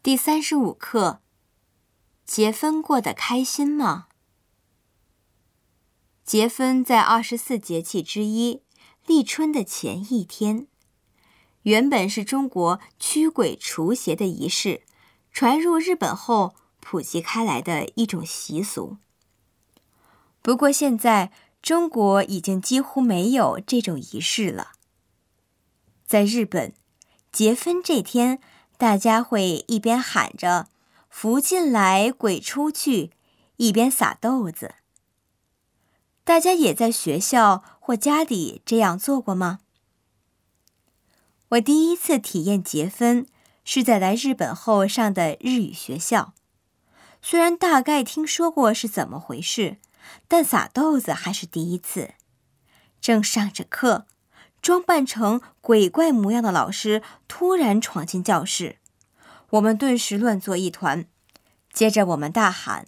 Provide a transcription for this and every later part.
第三十五课，结婚过得开心吗？结婚在二十四节气之一立春的前一天，原本是中国驱鬼除邪的仪式，传入日本后普及开来的一种习俗。不过现在中国已经几乎没有这种仪式了。在日本，结婚这天。大家会一边喊着“福进来，鬼出去”，一边撒豆子。大家也在学校或家里这样做过吗？我第一次体验结婚是在来日本后上的日语学校。虽然大概听说过是怎么回事，但撒豆子还是第一次。正上着课。装扮成鬼怪模样的老师突然闯进教室，我们顿时乱作一团。接着我们大喊：“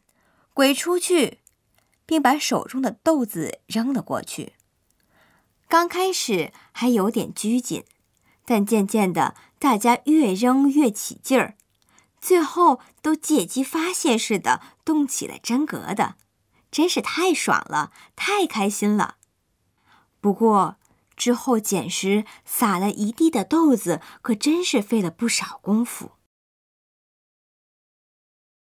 鬼出去！”并把手中的豆子扔了过去。刚开始还有点拘谨，但渐渐的，大家越扔越起劲儿，最后都借机发泄似的动起了真格的，真是太爽了，太开心了。不过。之后捡拾撒了一地的豆子，可真是费了不少功夫。